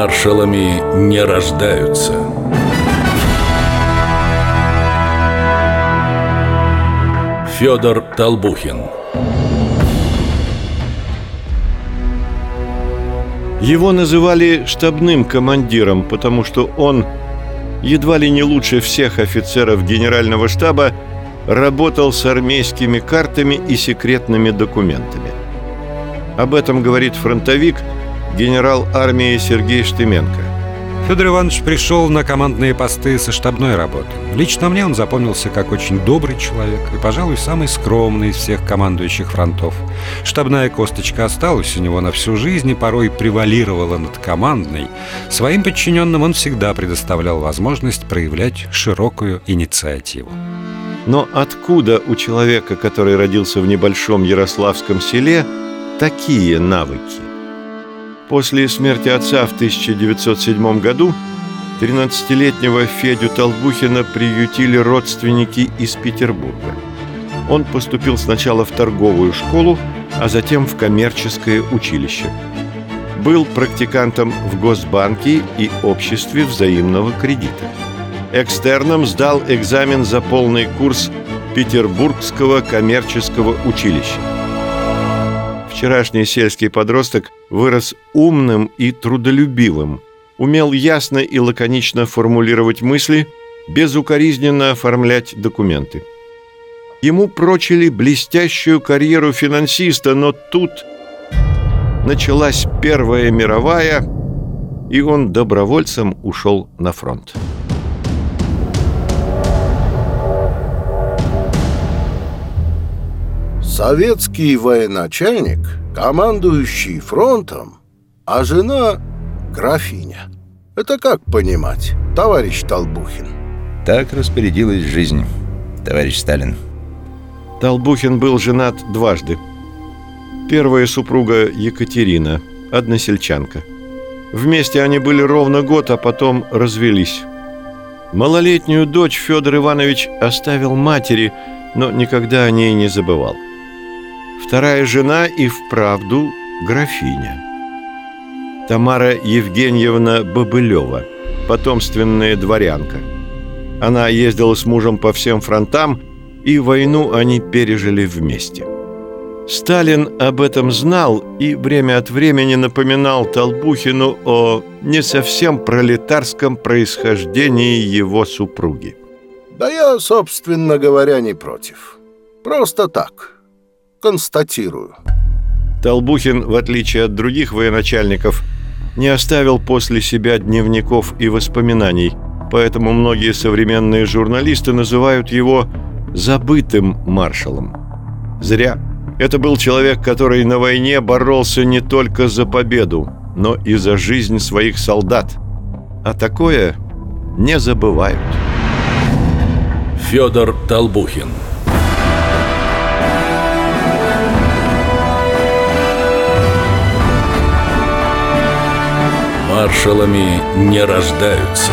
Маршалами не рождаются. Федор Толбухин Его называли штабным командиром, потому что он, едва ли не лучше всех офицеров генерального штаба, работал с армейскими картами и секретными документами. Об этом говорит фронтовик – генерал армии Сергей Штыменко. Федор Иванович пришел на командные посты со штабной работы. Лично мне он запомнился как очень добрый человек и, пожалуй, самый скромный из всех командующих фронтов. Штабная косточка осталась у него на всю жизнь и порой превалировала над командной. Своим подчиненным он всегда предоставлял возможность проявлять широкую инициативу. Но откуда у человека, который родился в небольшом Ярославском селе, такие навыки? После смерти отца в 1907 году 13-летнего Федю Толбухина приютили родственники из Петербурга. Он поступил сначала в торговую школу, а затем в коммерческое училище. Был практикантом в Госбанке и Обществе взаимного кредита. Экстерном сдал экзамен за полный курс Петербургского коммерческого училища. Вчерашний сельский подросток вырос умным и трудолюбивым, умел ясно и лаконично формулировать мысли, безукоризненно оформлять документы. Ему прочили блестящую карьеру финансиста, но тут началась Первая мировая, и он добровольцем ушел на фронт. Советский военачальник, командующий фронтом, а жена — графиня. Это как понимать, товарищ Толбухин? Так распорядилась жизнь, товарищ Сталин. Толбухин был женат дважды. Первая супруга Екатерина, односельчанка. Вместе они были ровно год, а потом развелись. Малолетнюю дочь Федор Иванович оставил матери, но никогда о ней не забывал. Вторая жена и вправду графиня. Тамара Евгеньевна Бобылева, потомственная дворянка. Она ездила с мужем по всем фронтам, и войну они пережили вместе. Сталин об этом знал и время от времени напоминал Толбухину о не совсем пролетарском происхождении его супруги. Да я, собственно говоря, не против. Просто так, констатирую. Толбухин, в отличие от других военачальников, не оставил после себя дневников и воспоминаний, поэтому многие современные журналисты называют его «забытым маршалом». Зря. Это был человек, который на войне боролся не только за победу, но и за жизнь своих солдат. А такое не забывают. Федор Толбухин маршалами не рождаются.